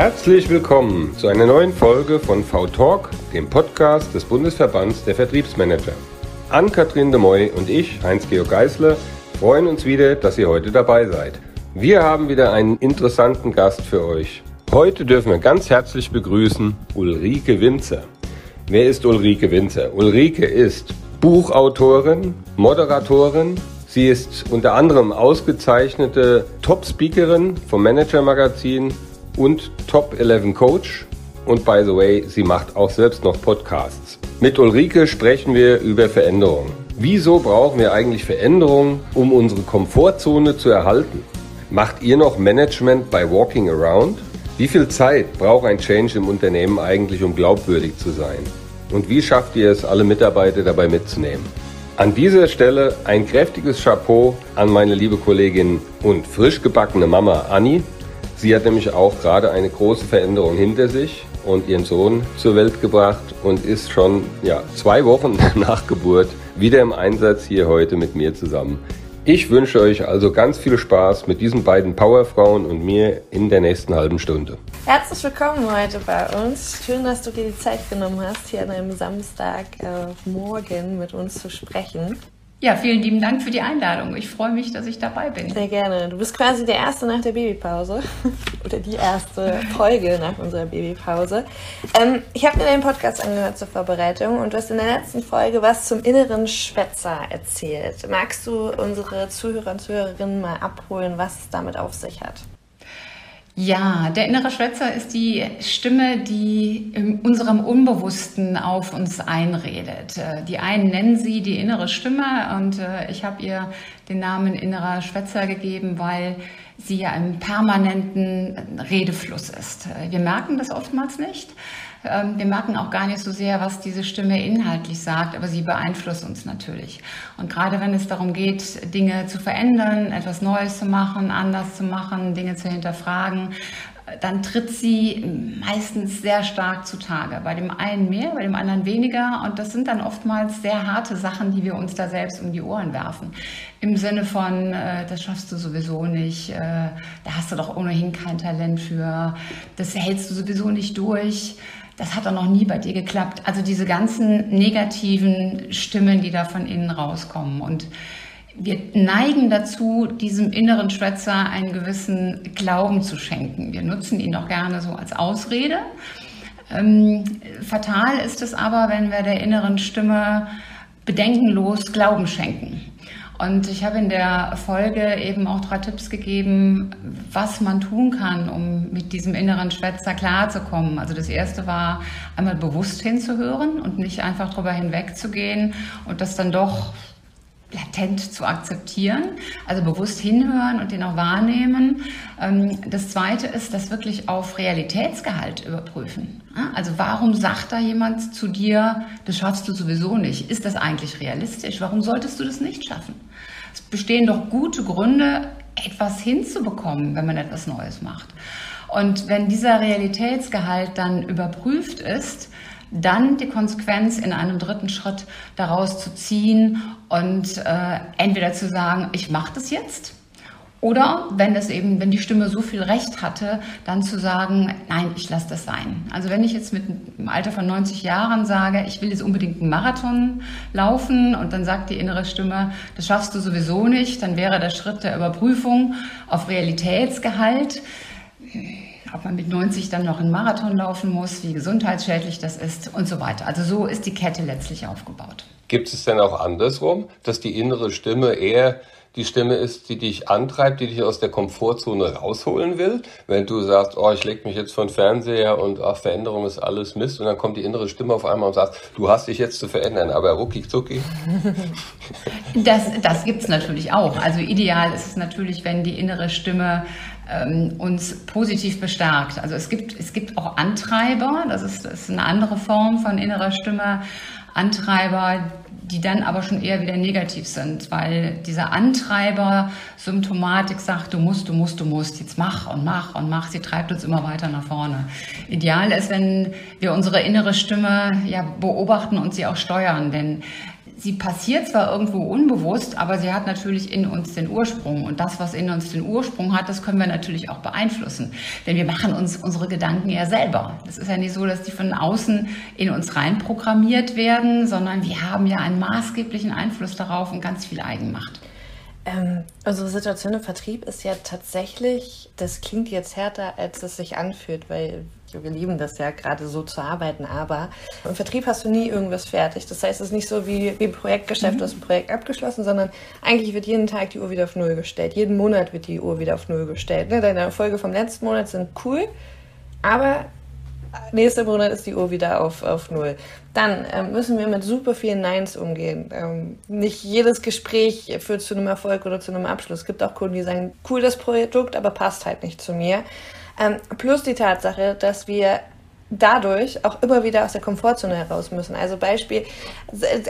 Herzlich willkommen zu einer neuen Folge von V-Talk, dem Podcast des Bundesverbands der Vertriebsmanager. Ann-Kathrin de Moy und ich, Heinz-Georg Geisler, freuen uns wieder, dass ihr heute dabei seid. Wir haben wieder einen interessanten Gast für euch. Heute dürfen wir ganz herzlich begrüßen Ulrike Winzer. Wer ist Ulrike Winzer? Ulrike ist Buchautorin, Moderatorin. Sie ist unter anderem ausgezeichnete Top-Speakerin vom Manager Magazin und Top 11 Coach. Und by the way, sie macht auch selbst noch Podcasts. Mit Ulrike sprechen wir über Veränderungen. Wieso brauchen wir eigentlich Veränderungen, um unsere Komfortzone zu erhalten? Macht ihr noch Management bei Walking Around? Wie viel Zeit braucht ein Change im Unternehmen eigentlich, um glaubwürdig zu sein? Und wie schafft ihr es, alle Mitarbeiter dabei mitzunehmen? An dieser Stelle ein kräftiges Chapeau an meine liebe Kollegin und frisch gebackene Mama Anni. Sie hat nämlich auch gerade eine große Veränderung hinter sich und ihren Sohn zur Welt gebracht und ist schon ja, zwei Wochen nach Geburt wieder im Einsatz hier heute mit mir zusammen. Ich wünsche euch also ganz viel Spaß mit diesen beiden Powerfrauen und mir in der nächsten halben Stunde. Herzlich willkommen heute bei uns. Schön, dass du dir die Zeit genommen hast, hier an einem Samstagmorgen äh, mit uns zu sprechen. Ja, vielen lieben Dank für die Einladung. Ich freue mich, dass ich dabei bin. Sehr gerne. Du bist quasi der Erste nach der Babypause oder die erste Folge nach unserer Babypause. Ähm, ich habe mir deinen Podcast angehört zur Vorbereitung und du hast in der letzten Folge was zum inneren Schwätzer erzählt. Magst du unsere Zuhörer und Zuhörerinnen mal abholen, was es damit auf sich hat? Ja, der innere Schwätzer ist die Stimme, die in unserem Unbewussten auf uns einredet. Äh, die einen nennen sie die innere Stimme und äh, ich habe ihr den Namen innerer Schwätzer gegeben, weil sie ja im permanenten Redefluss ist. Äh, wir merken das oftmals nicht. Ähm, wir merken auch gar nicht so sehr, was diese Stimme inhaltlich sagt, aber sie beeinflusst uns natürlich. Und gerade wenn es darum geht, Dinge zu verändern, etwas Neues zu machen, anders zu machen, Dinge zu hinterfragen, dann tritt sie meistens sehr stark zutage. Bei dem einen mehr, bei dem anderen weniger. Und das sind dann oftmals sehr harte Sachen, die wir uns da selbst um die Ohren werfen. Im Sinne von, äh, das schaffst du sowieso nicht, äh, da hast du doch ohnehin kein Talent für, das hältst du sowieso nicht durch das hat doch noch nie bei dir geklappt. Also diese ganzen negativen Stimmen, die da von innen rauskommen. Und wir neigen dazu, diesem inneren Schwätzer einen gewissen Glauben zu schenken. Wir nutzen ihn doch gerne so als Ausrede. Ähm, fatal ist es aber, wenn wir der inneren Stimme bedenkenlos Glauben schenken. Und ich habe in der Folge eben auch drei Tipps gegeben, was man tun kann, um mit diesem inneren Schwätzer klarzukommen. Also das erste war, einmal bewusst hinzuhören und nicht einfach drüber hinwegzugehen und das dann doch latent zu akzeptieren, also bewusst hinhören und den auch wahrnehmen. Ähm, das Zweite ist, das wirklich auf Realitätsgehalt überprüfen. Also warum sagt da jemand zu dir, das schaffst du sowieso nicht? Ist das eigentlich realistisch? Warum solltest du das nicht schaffen? Es bestehen doch gute Gründe, etwas hinzubekommen, wenn man etwas Neues macht. Und wenn dieser Realitätsgehalt dann überprüft ist, dann die Konsequenz in einem dritten Schritt daraus zu ziehen und äh, entweder zu sagen, ich mache das jetzt. Oder wenn es eben, wenn die Stimme so viel Recht hatte, dann zu sagen, nein, ich lasse das sein. Also wenn ich jetzt mit einem Alter von 90 Jahren sage, ich will jetzt unbedingt einen Marathon laufen und dann sagt die innere Stimme, das schaffst du sowieso nicht, dann wäre der Schritt der Überprüfung auf Realitätsgehalt ob man mit 90 dann noch einen Marathon laufen muss, wie gesundheitsschädlich das ist und so weiter. Also so ist die Kette letztlich aufgebaut. Gibt es denn auch andersrum, dass die innere Stimme eher die Stimme ist, die dich antreibt, die dich aus der Komfortzone rausholen will. Wenn du sagst, oh, ich leg mich jetzt von Fernseher und ach, Veränderung ist alles Mist und dann kommt die innere Stimme auf einmal und sagt, du hast dich jetzt zu verändern, aber rucki zucki. Das, das gibt's natürlich auch. Also ideal ist es natürlich, wenn die innere Stimme ähm, uns positiv bestärkt. Also es gibt, es gibt auch Antreiber, das ist, das ist eine andere Form von innerer Stimme. Antreiber, die dann aber schon eher wieder negativ sind, weil dieser Antreiber Symptomatik sagt, du musst, du musst, du musst, jetzt mach und mach und mach, sie treibt uns immer weiter nach vorne. Ideal ist, wenn wir unsere innere Stimme ja beobachten und sie auch steuern, denn sie passiert zwar irgendwo unbewusst, aber sie hat natürlich in uns den Ursprung. Und das, was in uns den Ursprung hat, das können wir natürlich auch beeinflussen. Denn wir machen uns unsere Gedanken ja selber. Es ist ja nicht so, dass die von außen in uns rein programmiert werden, sondern wir haben ja einen maßgeblichen Einfluss darauf und ganz viel Eigenmacht. Ähm, unsere Situation im Vertrieb ist ja tatsächlich, das klingt jetzt härter, als es sich anfühlt, weil wir lieben das ja gerade so zu arbeiten, aber im Vertrieb hast du nie irgendwas fertig. Das heißt, es ist nicht so wie, wie im Projektgeschäft, mhm. du hast ein Projekt abgeschlossen, sondern eigentlich wird jeden Tag die Uhr wieder auf Null gestellt. Jeden Monat wird die Uhr wieder auf Null gestellt. Ne? Deine Erfolge vom letzten Monat sind cool, aber nächster Monat ist die Uhr wieder auf, auf Null. Dann ähm, müssen wir mit super vielen Neins umgehen. Ähm, nicht jedes Gespräch führt zu einem Erfolg oder zu einem Abschluss. Es gibt auch Kunden, die sagen, cool das Produkt, aber passt halt nicht zu mir. Ähm, plus die Tatsache, dass wir dadurch auch immer wieder aus der Komfortzone heraus müssen. Also Beispiel,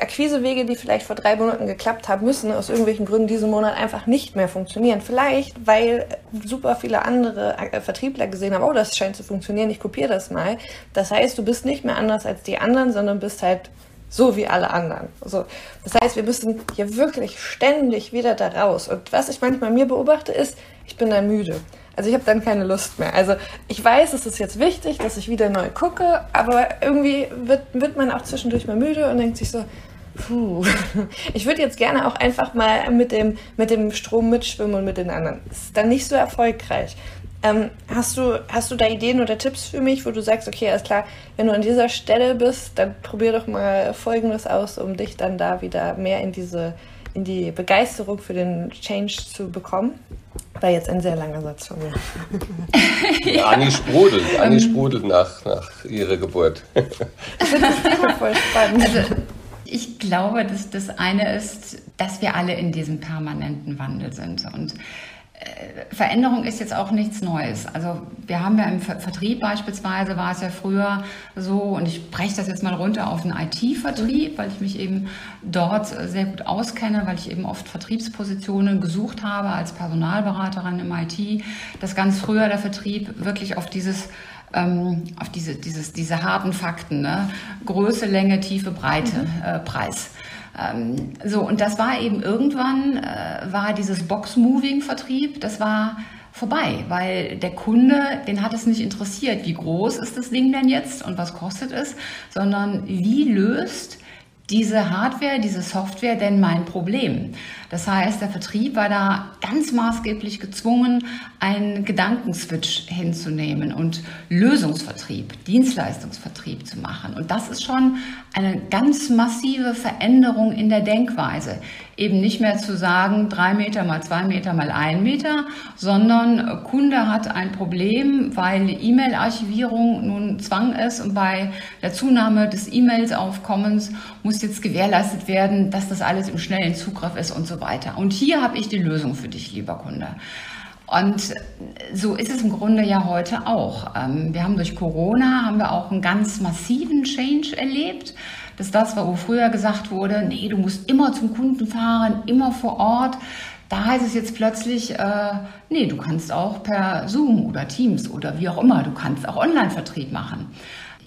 Akquisewege, die vielleicht vor drei Monaten geklappt haben, müssen aus irgendwelchen Gründen diesen Monat einfach nicht mehr funktionieren. Vielleicht, weil super viele andere äh, Vertriebler gesehen haben, oh, das scheint zu funktionieren, ich kopiere das mal. Das heißt, du bist nicht mehr anders als die anderen, sondern bist halt so wie alle anderen. So, das heißt, wir müssen hier wirklich ständig wieder da raus. Und was ich manchmal mir beobachte, ist, ich bin dann müde. Also ich habe dann keine Lust mehr. Also ich weiß, es ist jetzt wichtig, dass ich wieder neu gucke, aber irgendwie wird, wird man auch zwischendurch mal müde und denkt sich so, puh, ich würde jetzt gerne auch einfach mal mit dem, mit dem Strom mitschwimmen und mit den anderen. Ist dann nicht so erfolgreich. Ähm, hast, du, hast du da Ideen oder Tipps für mich, wo du sagst, okay, alles klar, wenn du an dieser Stelle bist, dann probier doch mal Folgendes aus, um dich dann da wieder mehr in diese in die Begeisterung für den Change zu bekommen? War jetzt ein sehr langer Satz von mir. Ja, Anni sprudelt, Anni sprudelt nach, nach ihrer Geburt. Ich finde das voll spannend. Also, ich glaube, dass das eine ist, dass wir alle in diesem permanenten Wandel sind. Und Veränderung ist jetzt auch nichts Neues. Also wir haben ja im Vertrieb beispielsweise war es ja früher so, und ich breche das jetzt mal runter auf den IT-Vertrieb, weil ich mich eben dort sehr gut auskenne, weil ich eben oft Vertriebspositionen gesucht habe als Personalberaterin im IT, dass ganz früher der Vertrieb wirklich auf dieses ähm, auf diese, dieses, diese harten Fakten, ne? Größe, Länge, Tiefe, Breite, mhm. äh, Preis ähm, so, und das war eben irgendwann, äh, war dieses Box-Moving-Vertrieb, das war vorbei, weil der Kunde, den hat es nicht interessiert, wie groß ist das Ding denn jetzt und was kostet es, sondern wie löst diese Hardware, diese Software denn mein Problem? Das heißt, der Vertrieb war da ganz maßgeblich gezwungen, einen Gedankenswitch hinzunehmen und Lösungsvertrieb, Dienstleistungsvertrieb zu machen. Und das ist schon eine ganz massive Veränderung in der Denkweise. Eben nicht mehr zu sagen, drei Meter mal zwei Meter mal ein Meter, sondern Kunde hat ein Problem, weil E-Mail-Archivierung nun Zwang ist und bei der Zunahme des E-Mails-Aufkommens muss jetzt gewährleistet werden, dass das alles im schnellen Zugriff ist und so weiter. Und hier habe ich die Lösung für dich, lieber Kunde. Und so ist es im Grunde ja heute auch. Ähm, wir haben durch Corona haben wir auch einen ganz massiven Change erlebt. Dass das, wo früher gesagt wurde, nee, du musst immer zum Kunden fahren, immer vor Ort. Da heißt es jetzt plötzlich, äh, nee, du kannst auch per Zoom oder Teams oder wie auch immer, du kannst auch Online-Vertrieb machen.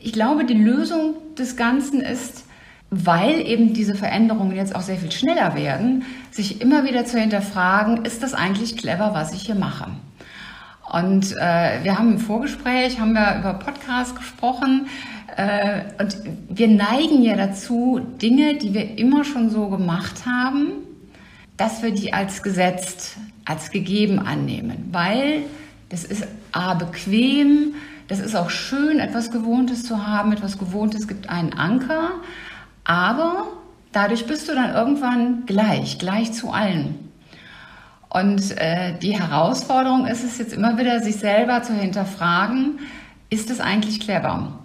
Ich glaube, die Lösung des Ganzen ist, weil eben diese Veränderungen jetzt auch sehr viel schneller werden, sich immer wieder zu hinterfragen, ist das eigentlich clever, was ich hier mache? Und äh, wir haben im Vorgespräch, haben wir über Podcasts gesprochen und wir neigen ja dazu, Dinge, die wir immer schon so gemacht haben, dass wir die als gesetzt, als gegeben annehmen, weil das ist a bequem, das ist auch schön, etwas Gewohntes zu haben, etwas Gewohntes gibt einen Anker, aber dadurch bist du dann irgendwann gleich, gleich zu allen. Und äh, die Herausforderung ist es jetzt immer wieder, sich selber zu hinterfragen, ist es eigentlich clever?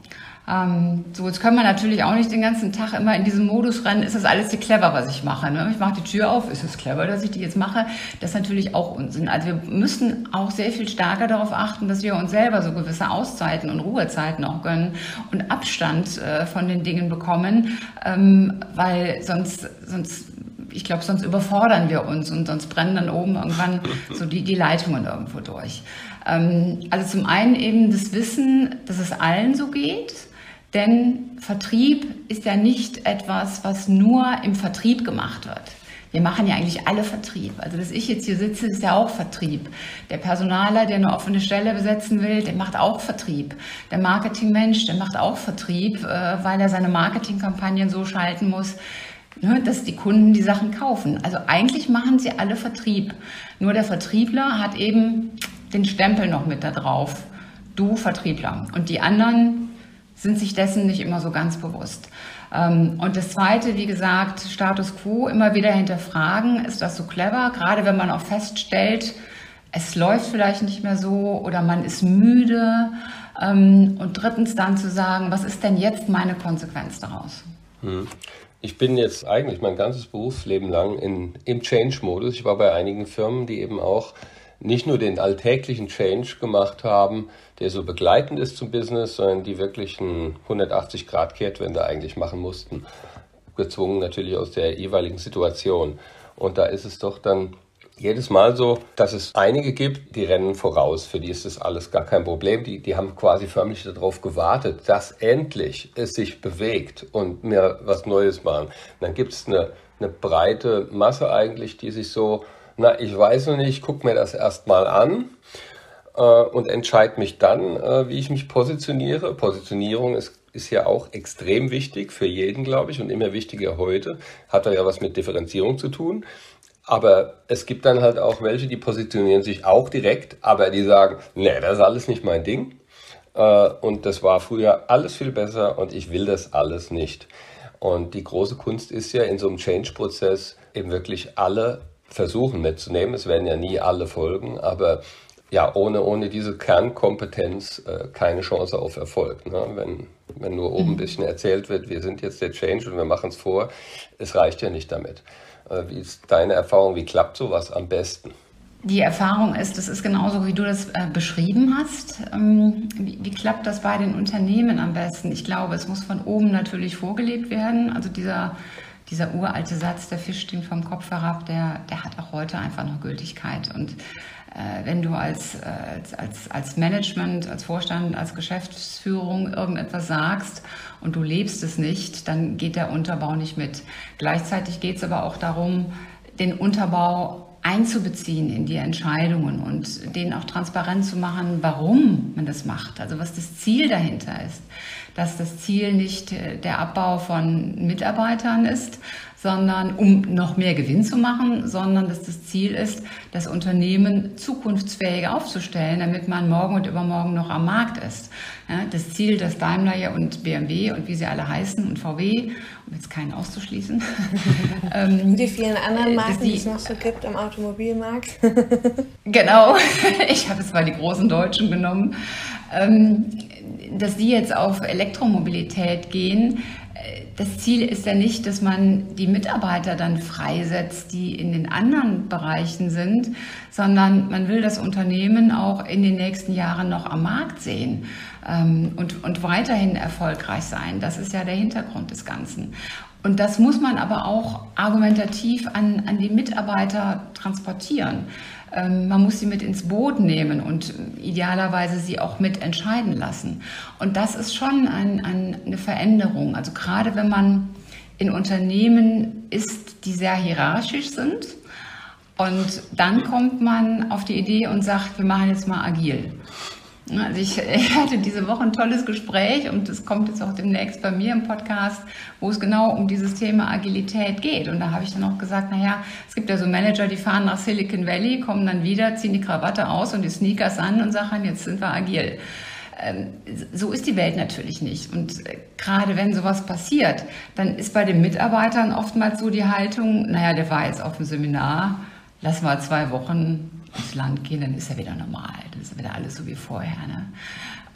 Ähm, so, jetzt können wir natürlich auch nicht den ganzen Tag immer in diesem Modus rennen, ist das alles hier clever, was ich mache? Ne? Ich mache die Tür auf, ist es clever, dass ich die jetzt mache? Das ist natürlich auch Unsinn. Also wir müssen auch sehr viel stärker darauf achten, dass wir uns selber so gewisse Auszeiten und Ruhezeiten auch gönnen und Abstand äh, von den Dingen bekommen, ähm, weil sonst, sonst ich glaube, sonst überfordern wir uns und sonst brennen dann oben irgendwann so die, die Leitungen irgendwo durch. Ähm, also zum einen eben das Wissen, dass es allen so geht Denn Vertrieb ist ja nicht etwas, was nur im Vertrieb gemacht wird. Wir machen ja eigentlich alle Vertrieb. Also, dass ich jetzt hier sitze, ist ja auch Vertrieb. Der Personaler, der eine offene Stelle besetzen will, der macht auch Vertrieb. Der Marketingmensch, der macht auch Vertrieb, äh, weil er seine Marketingkampagnen so schalten muss, ne, dass die Kunden die Sachen kaufen. Also eigentlich machen sie alle Vertrieb. Nur der Vertriebler hat eben den Stempel noch mit da drauf. Du Vertriebler. Und die anderen sind sich dessen nicht immer so ganz bewusst. Ähm, und das Zweite, wie gesagt, Status quo immer wieder hinterfragen. Ist das so clever? Gerade wenn man auch feststellt, es läuft vielleicht nicht mehr so oder man ist müde. Ähm, und drittens dann zu sagen, was ist denn jetzt meine Konsequenz daraus? Hm. Ich bin jetzt eigentlich mein ganzes Berufsleben lang in, im Change-Modus. Ich war bei einigen Firmen, die eben auch nicht nur den alltäglichen Change gemacht haben, der so begleitend ist zum Business, sondern die wirklich einen 180-Grad-Kehrtwende eigentlich machen mussten. Gezwungen natürlich aus der jeweiligen Situation. Und da ist es doch dann jedes Mal so, dass es einige gibt, die rennen voraus. Für die ist das alles gar kein Problem. Die, die haben quasi förmlich darauf gewartet, dass endlich es sich bewegt und mir was Neues machen. Und dann gibt es eine, eine breite Masse eigentlich, die sich so na, ich weiß noch nicht, ich gucke mir das erstmal an und entscheide mich dann, äh, wie ich mich positioniere. Positionierung ist, ist ja auch extrem wichtig für jeden, glaube ich, und immer wichtiger heute. Hat ja was mit Differenzierung zu tun. Aber es gibt dann halt auch welche, die positionieren sich auch direkt, aber die sagen, nee, das ist alles nicht mein Ding. Äh, und das war früher alles viel besser und ich will das alles nicht. Und die große Kunst ist ja in so einem Change-Prozess eben wirklich alle versuchen mitzunehmen. Es werden ja nie alle folgen, aber ja, ohne, ohne diese Kernkompetenz äh, keine Chance auf Erfolg. Ne? Wenn, wenn nur oben ein mhm. bisschen erzählt wird, wir sind jetzt der Change und wir machen es vor, es reicht ja nicht damit. Äh, wie ist deine Erfahrung? Wie klappt sowas am besten? Die Erfahrung ist, das ist genauso, wie du das äh, beschrieben hast. Ähm, wie, wie, klappt das bei den Unternehmen am besten? Ich glaube, es muss von oben natürlich vorgelebt werden. Also dieser dieser uralte Satz, der Fisch stinkt vom Kopf herab, der, der hat auch heute einfach noch Gültigkeit. Und wenn du als, äh, als, als Management, als Vorstand, als Geschäftsführung irgendetwas sagst und du lebst es nicht, dann geht der Unterbau nicht mit. Gleichzeitig geht es aber auch darum, den Unterbau einzubeziehen in die Entscheidungen und denen auch transparent zu machen, warum man das macht, also was das Ziel dahinter ist. Dass das Ziel nicht äh, der Abbau von Mitarbeitern ist, sondern um noch mehr Gewinn zu machen, sondern dass das Ziel ist, das Unternehmen zukunftsfähig aufzustellen, damit man morgen und übermorgen noch am Markt ist. Ja, das Ziel, dass Daimler ja und BMW und wie sie alle heißen und VW, um jetzt keinen auszuschließen. ähm, die vielen anderen äh, Marken, die, die es noch so gibt im Automobilmarkt. genau, ich habe jetzt mal die großen Deutschen genommen. Ähm, dass die jetzt auf Elektromobilität gehen, das Ziel ist ja nicht, dass man die Mitarbeiter dann freisetzt, die in den anderen Bereichen sind, sondern man will das Unternehmen auch in den nächsten Jahren noch am Markt sehen ähm, und, und weiterhin erfolgreich sein. Das ist ja der Hintergrund des Ganzen. Und das muss man aber auch argumentativ an, an die Mitarbeiter transportieren. Ähm, man muss sie mit ins Boot nehmen und idealerweise sie auch mit entscheiden lassen. Und das ist schon ein, ein, eine Veränderung. Also gerade wenn man in Unternehmen ist, die sehr hierarchisch sind, und dann kommt man auf die Idee und sagt, wir machen jetzt mal agil. Also ich, hatte diese Woche ein tolles Gespräch und es kommt jetzt auch demnächst bei mir im Podcast, wo es genau um dieses Thema Agilität geht. Und da habe ich dann auch gesagt, naja, es gibt ja so Manager, die fahren nach Silicon Valley, kommen dann wieder, ziehen die Krawatte aus und die Sneakers an und sagen, jetzt sind wir agil. Ähm, so ist die Welt natürlich nicht. Und äh, gerade wenn sowas passiert, dann ist bei den Mitarbeitern oftmals so die Haltung, naja, der war jetzt auf dem Seminar, lass mal zwei Wochen ins Land gehen, dann ist er wieder normal. Dann ist wieder alles so wie vorher. Ne?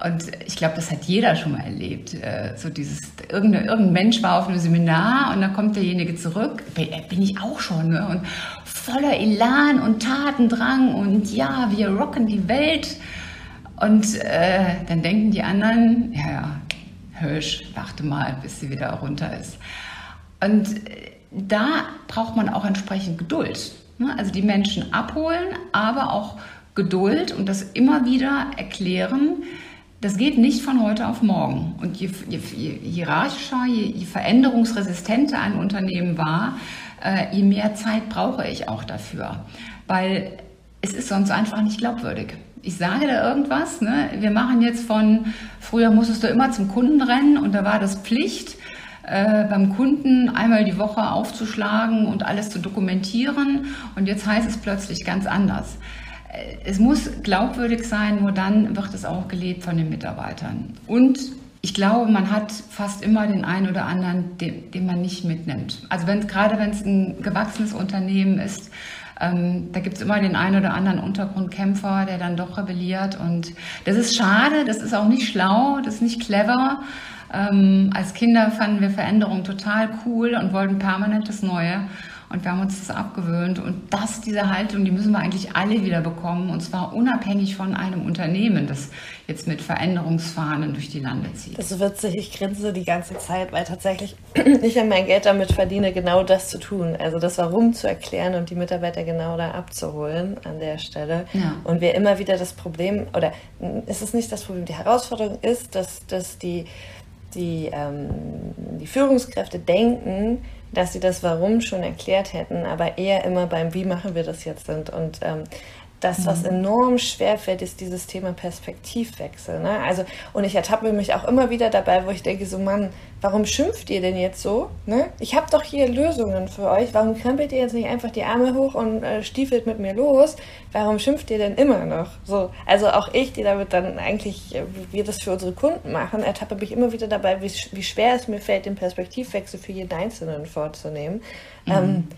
Und ich glaube, das hat jeder schon mal erlebt. Äh, so dieses, irgendein, irgendein Mensch war auf einem Seminar und dann kommt derjenige zurück, äh, bin ich auch schon, ne? und voller Elan und Tatendrang und ja, wir rocken die Welt. Und äh, dann denken die anderen, ja, ja, Hirsch, warte mal, bis sie wieder runter ist. Und äh, da braucht man auch entsprechend Geduld. Ne? Also die Menschen abholen, aber auch Geduld und das immer wieder erklären, Das geht nicht von heute auf morgen. Und je, je, je hierarchischer, je, je veränderungsresistenter ein Unternehmen war, äh, je mehr Zeit brauche ich auch dafür. Weil es ist sonst einfach nicht glaubwürdig. Ich sage da irgendwas, ne? wir machen jetzt von, früher musstest du immer zum Kunden rennen und da war das Pflicht, äh, beim Kunden einmal die Woche aufzuschlagen und alles zu dokumentieren und jetzt heißt es plötzlich ganz anders. Äh, es muss glaubwürdig sein, nur dann wird es auch gelebt von den Mitarbeitern. Und ich glaube, man hat fast immer den einen oder anderen, den, den man nicht mitnimmt. Also wenn, gerade wenn es ein gewachsenes Unternehmen ist, ähm, da gibt es immer den einen oder anderen Untergrundkämpfer, der dann doch rebelliert. Und das ist schade, das ist auch nicht schlau, das ist nicht clever. Ähm, als Kinder fanden wir Veränderungen total cool und wollten permanent das Neue. Und wir haben uns das abgewöhnt. Und das, diese Haltung, die müssen wir eigentlich alle wieder bekommen. Und zwar unabhängig von einem Unternehmen, das jetzt mit Veränderungsfahnen durch die Lande zieht. Das ist witzig. Ich grinse die ganze Zeit, weil tatsächlich ich ja mein Geld damit verdiene, genau das zu tun. Also das Warum zu erklären und die Mitarbeiter genau da abzuholen an der Stelle. Ja. Und wir immer wieder das Problem, oder ist es nicht das Problem, die Herausforderung ist, dass, dass die, die, ähm, die Führungskräfte denken, dass sie das Warum schon erklärt hätten, aber eher immer beim Wie machen wir das jetzt sind. Und ähm, das, was mhm. enorm schwer fällt, ist dieses Thema Perspektivwechsel. Ne? Also, und ich ertappe mich auch immer wieder dabei, wo ich denke, so Mann, warum schimpft ihr denn jetzt so? Ne? Ich habe doch hier Lösungen für euch. Warum krempelt ihr jetzt nicht einfach die Arme hoch und äh, stiefelt mit mir los? Warum schimpft ihr denn immer noch? So, also auch ich, die damit dann eigentlich, äh, wir das für unsere Kunden machen, ertappe mich immer wieder dabei, wie, wie schwer es mir fällt, den Perspektivwechsel für jeden Einzelnen vorzunehmen. Mhm. Ähm,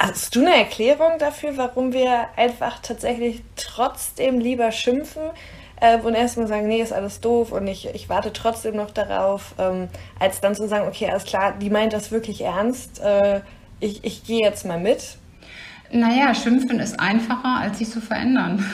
Hast du eine Erklärung dafür, warum wir einfach tatsächlich trotzdem lieber schimpfen äh, und erstmal sagen, nee, ist alles doof und ich, ich warte trotzdem noch darauf, ähm, als dann zu sagen, okay, alles klar, die meint das wirklich ernst, äh, ich, ich gehe jetzt mal mit? Naja, schimpfen ist einfacher, als sich zu verändern.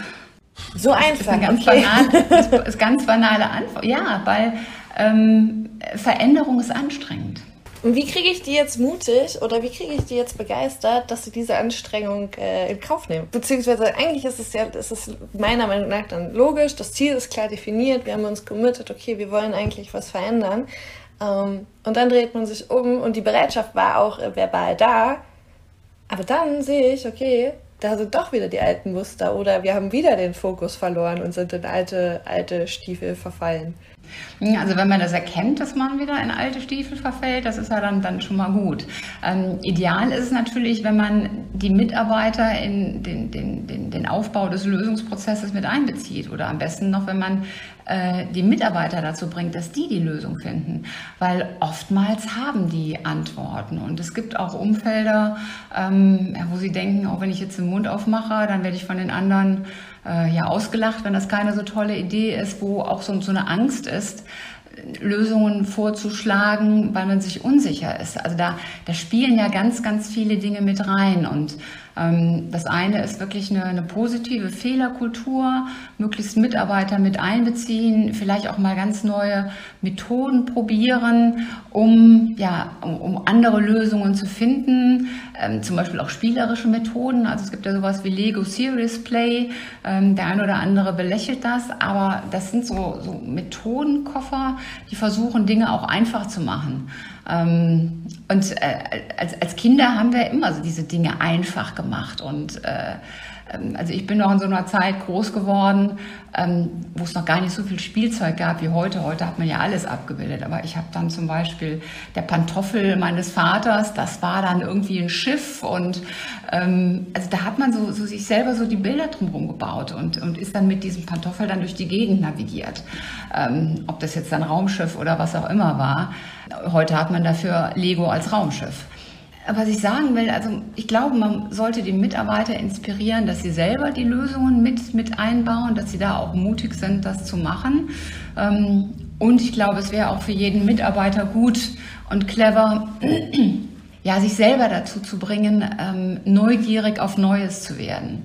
So einfach. Das ist eine ganz, okay. banale, ist ganz banale Antwort. Ja, weil ähm, Veränderung ist anstrengend. Und wie kriege ich die jetzt mutig oder wie kriege ich die jetzt begeistert, dass sie diese Anstrengung äh, in Kauf nehmen? Beziehungsweise eigentlich ist es ja, ist es meiner Meinung nach dann logisch, das Ziel ist klar definiert, wir haben uns committed, okay, wir wollen eigentlich was verändern. Ähm, und dann dreht man sich um und die Bereitschaft war auch äh, verbal da. Aber dann sehe ich, okay, da sind doch wieder die alten Muster oder wir haben wieder den Fokus verloren und sind in alte, alte Stiefel verfallen. Also wenn man das erkennt, dass man wieder in alte Stiefel verfällt, das ist ja dann, dann schon mal gut. Ähm, ideal ist es natürlich, wenn man die Mitarbeiter in den, den, den, den Aufbau des Lösungsprozesses mit einbezieht oder am besten noch, wenn man äh, die Mitarbeiter dazu bringt, dass die die Lösung finden. Weil oftmals haben die Antworten und es gibt auch Umfelder, ähm, wo sie denken, auch wenn ich jetzt den Mund aufmache, dann werde ich von den anderen äh, ja ausgelacht, wenn das keine so tolle Idee ist, wo auch so, so eine Angst ist, Lösungen vorzuschlagen, weil man sich unsicher ist. Also da, da spielen ja ganz, ganz viele Dinge mit rein und das eine ist wirklich eine, eine, positive Fehlerkultur, möglichst Mitarbeiter mit einbeziehen, vielleicht auch mal ganz neue Methoden probieren, um, ja, um, andere Lösungen zu finden, ähm, zum Beispiel auch spielerische Methoden. Also es gibt ja sowas wie Lego Serious Play, ähm, der eine oder andere belächelt das, aber das sind so, so Methodenkoffer, die versuchen, Dinge auch einfach zu machen. Ähm, und äh, als, als Kinder haben wir immer so diese Dinge einfach gemacht und äh, also ich bin noch in so einer Zeit groß geworden, ähm, wo es noch gar nicht so viel Spielzeug gab wie heute. Heute hat man ja alles abgebildet. Aber ich habe dann zum Beispiel der Pantoffel meines Vaters, das war dann irgendwie ein Schiff und ähm, also da hat man so, so sich selber so die Bilder drumherum gebaut und, und ist dann mit diesem Pantoffel dann durch die Gegend navigiert. Ähm, ob das jetzt ein Raumschiff oder was auch immer war. Heute hat man dafür Lego als Raumschiff was ich sagen will, also ich glaube, man sollte die Mitarbeiter inspirieren, dass sie selber die Lösungen mit, mit einbauen, dass sie da auch mutig sind, das zu machen. Ähm, und ich glaube, es wäre auch für jeden Mitarbeiter gut und clever, ja, sich selber dazu zu bringen, ähm, neugierig auf Neues zu werden.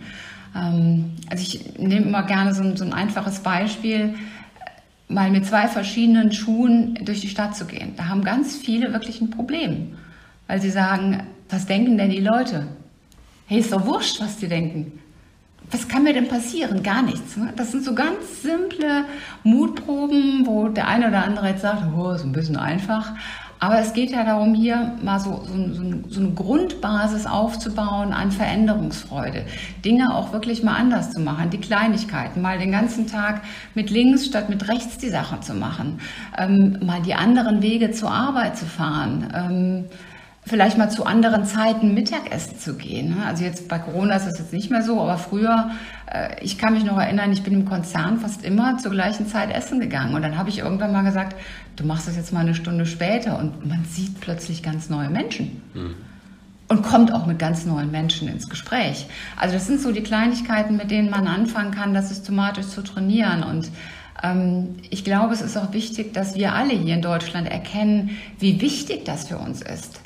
Ähm, also ich nehme immer gerne so ein, so ein einfaches Beispiel mal mit zwei verschiedenen Schuhen durch die Stadt zu gehen. Da haben ganz viele wirklich ein Problem weil sie sagen, was denken denn die Leute? Hey, ist doch wurscht, was die denken. was kann mir denn passieren? Gar nichts. Ne? Das sind so ganz simple Mutproben, wo der eine oder andere jetzt sagt, oh, ist ein bisschen einfach. Aber es geht ja darum, hier mal so, so, so, so, eine Grundbasis aufzubauen an Veränderungsfreude. Dinge auch wirklich mal anders zu machen, die Kleinigkeiten, mal den ganzen Tag mit links statt mit rechts die Sache zu machen, ähm, mal die anderen Wege zur Arbeit zu fahren. Ähm, vielleicht mal zu anderen Zeiten Mittagessen zu gehen. Ne? Also jetzt bei Corona ist das jetzt nicht mehr so, aber früher, äh, ich kann mich noch erinnern, ich bin im Konzern fast immer zur gleichen Zeit essen gegangen. Und dann habe ich irgendwann mal gesagt, du machst das jetzt mal eine Stunde später und man sieht plötzlich ganz neue Menschen. Mhm. Und kommt auch mit ganz neuen Menschen ins Gespräch. Also das sind so die Kleinigkeiten, mit denen man anfangen kann, das systematisch zu trainieren. Und ähm, ich glaube, es ist auch wichtig, dass wir alle hier in Deutschland erkennen, wie wichtig das für uns ist.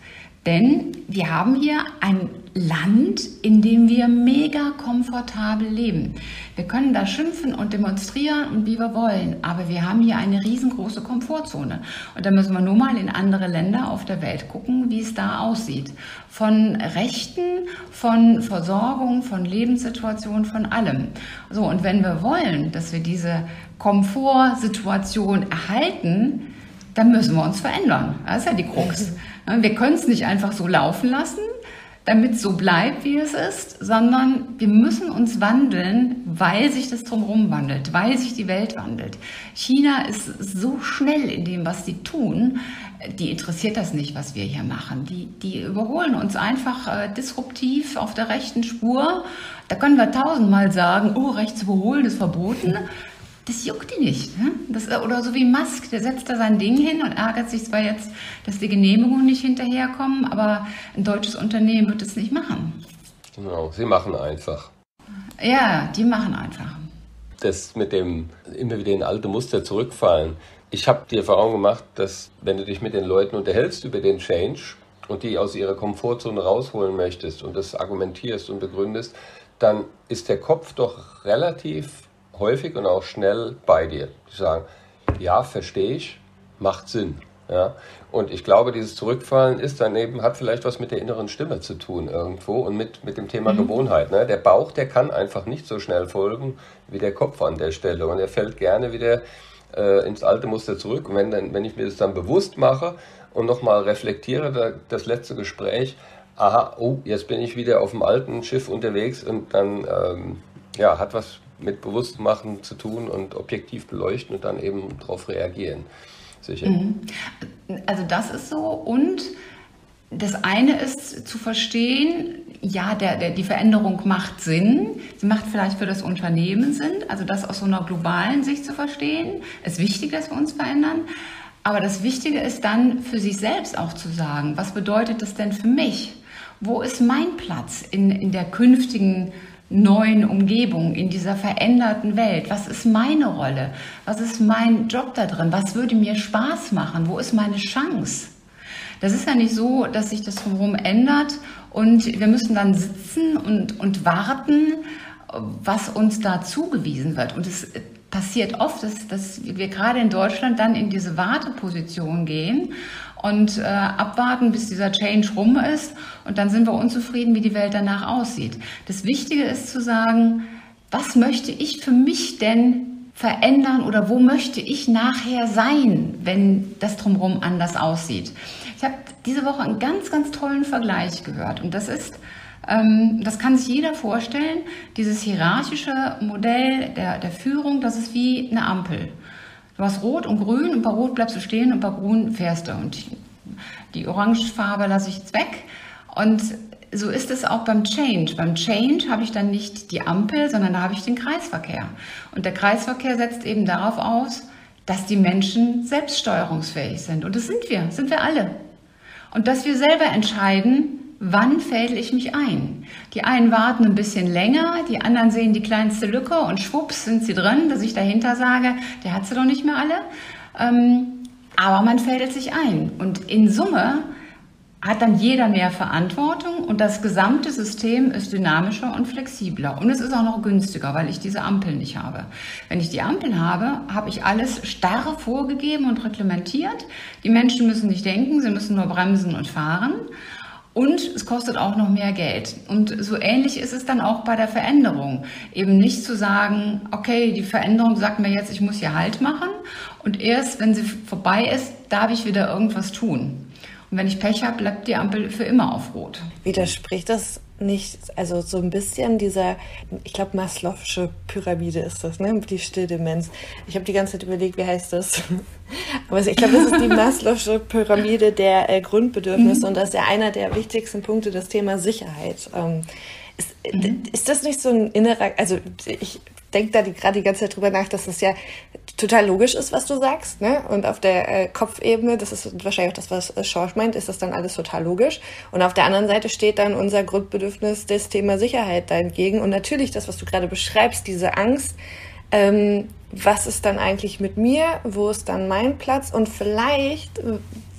Denn wir haben hier ein Land, in dem wir mega komfortabel leben. Wir können da schimpfen und demonstrieren und wie wir wollen, aber wir haben hier eine riesengroße Komfortzone. Und da müssen wir nur mal in andere Länder auf der Welt gucken, wie es da aussieht. Von Rechten, von Versorgung, von Lebenssituationen, von allem. So, und wenn wir wollen, dass wir diese Komfortsituation erhalten, dann müssen wir uns verändern. Das ist ja die Krux. Wir können es nicht einfach so laufen lassen, damit es so bleibt, wie es ist, sondern wir müssen uns wandeln, weil sich das drumherum wandelt, weil sich die Welt wandelt. China ist so schnell in dem, was sie tun, die interessiert das nicht, was wir hier machen. Die, die überholen uns einfach äh, disruptiv auf der rechten Spur. Da können wir tausendmal sagen, oh, rechts überholen ist verboten das juckt die nicht. Ne? Das, oder so wie Musk, der setzt da sein Ding hin und ärgert sich zwar jetzt, dass die Genehmigungen nicht hinterherkommen, aber ein deutsches Unternehmen wird es nicht machen. Genau, sie machen einfach. Ja, die machen einfach. Das mit dem immer wieder in alte Muster zurückfallen. Ich habe die Erfahrung gemacht, dass wenn du dich mit den Leuten unterhältst über den Change und die aus ihrer Komfortzone rausholen möchtest und das argumentierst und begründest, dann ist der Kopf doch relativ häufig und auch schnell bei dir. Die sagen, ja, verstehe ich, macht Sinn. Ja? Und ich glaube, dieses Zurückfallen ist daneben, hat vielleicht was mit der inneren Stimme zu tun irgendwo und mit, mit dem Thema mhm. Gewohnheit. Ne? Der Bauch, der kann einfach nicht so schnell folgen wie der Kopf an der Stelle. Und er fällt gerne wieder äh, ins alte Muster zurück. Und wenn, dann, wenn ich mir das dann bewusst mache und nochmal reflektiere, da, das letzte Gespräch, aha, oh, jetzt bin ich wieder auf dem alten Schiff unterwegs und dann ähm, ja, hat was mit Bewusstmachen zu tun und objektiv beleuchten und dann eben darauf reagieren. Sicher. Mhm. Also das ist so und das eine ist zu verstehen, ja, der, der, die Veränderung macht Sinn. Sie macht vielleicht für das Unternehmen Sinn. Also das aus so einer globalen Sicht zu verstehen, ist wichtig, dass wir uns verändern. Aber das Wichtige ist dann für sich selbst auch zu sagen, was bedeutet das denn für mich? Wo ist mein Platz in, in der künftigen neuen Umgebung, in dieser veränderten Welt? Was ist meine Rolle? Was ist mein Job da drin? Was würde mir Spaß machen? Wo ist meine Chance? Das ist ja nicht so, dass sich das drumherum ändert und wir müssen dann sitzen und, und warten, was uns da zugewiesen wird. Und es passiert oft, dass, dass wir gerade in Deutschland dann in diese Warteposition gehen und äh, abwarten, bis dieser Change rum ist. Und dann sind wir unzufrieden, wie die Welt danach aussieht. Das Wichtige ist zu sagen, was möchte ich für mich denn verändern oder wo möchte ich nachher sein, wenn das drumherum anders aussieht. Ich habe diese Woche einen ganz, ganz tollen Vergleich gehört und das ist, das kann sich jeder vorstellen, dieses hierarchische Modell der, der Führung, das ist wie eine Ampel. Du hast Rot und Grün und bei Rot bleibst du stehen und bei Grün fährst du. Und die Orangefarbe lasse ich jetzt weg. Und so ist es auch beim Change. Beim Change habe ich dann nicht die Ampel, sondern da habe ich den Kreisverkehr. Und der Kreisverkehr setzt eben darauf aus, dass die Menschen selbststeuerungsfähig sind. Und das sind wir, sind wir alle. Und dass wir selber entscheiden, wann fädel ich mich ein? Die einen warten ein bisschen länger, die anderen sehen die kleinste Lücke und schwupps sind sie drin, dass ich dahinter sage, der hat sie doch nicht mehr alle. Ähm, aber man fädelt sich ein. Und in Summe hat dann jeder mehr Verantwortung und das gesamte System ist dynamischer und flexibler. Und es ist auch noch günstiger, weil ich diese Ampel nicht habe. Wenn ich die Ampel habe, habe ich alles starr vorgegeben und reglementiert. Die Menschen müssen nicht denken, sie müssen nur bremsen und fahren. Und es kostet auch noch mehr Geld. Und so ähnlich ist es dann auch bei der Veränderung. Eben nicht zu sagen, okay, die Veränderung sagt mir jetzt, ich muss hier Halt machen. Und erst, wenn sie vorbei ist, darf ich wieder irgendwas tun. Und wenn ich Pech habe, bleibt die Ampel für immer auf Rot. Widerspricht das nicht, also so ein bisschen dieser, ich glaube, Maslow'sche Pyramide ist das, ne? Die Stilldemenz. Ich habe die ganze Zeit überlegt, wie heißt das? Aber ich glaube, das ist die Maslow'sche Pyramide der äh, Grundbedürfnisse mhm. und das ist ja einer der wichtigsten Punkte, das Thema Sicherheit. Ähm, ist, mhm. ist das nicht so ein innerer, also ich denke da gerade die ganze Zeit drüber nach, dass das ja total logisch ist, was du sagst. Ne? Und auf der äh, Kopfebene, das ist wahrscheinlich auch das, was äh, Schorsch meint, ist das dann alles total logisch. Und auf der anderen Seite steht dann unser Grundbedürfnis des Thema Sicherheit dagegen. Und natürlich das, was du gerade beschreibst, diese Angst, ähm, was ist dann eigentlich mit mir, wo ist dann mein Platz und vielleicht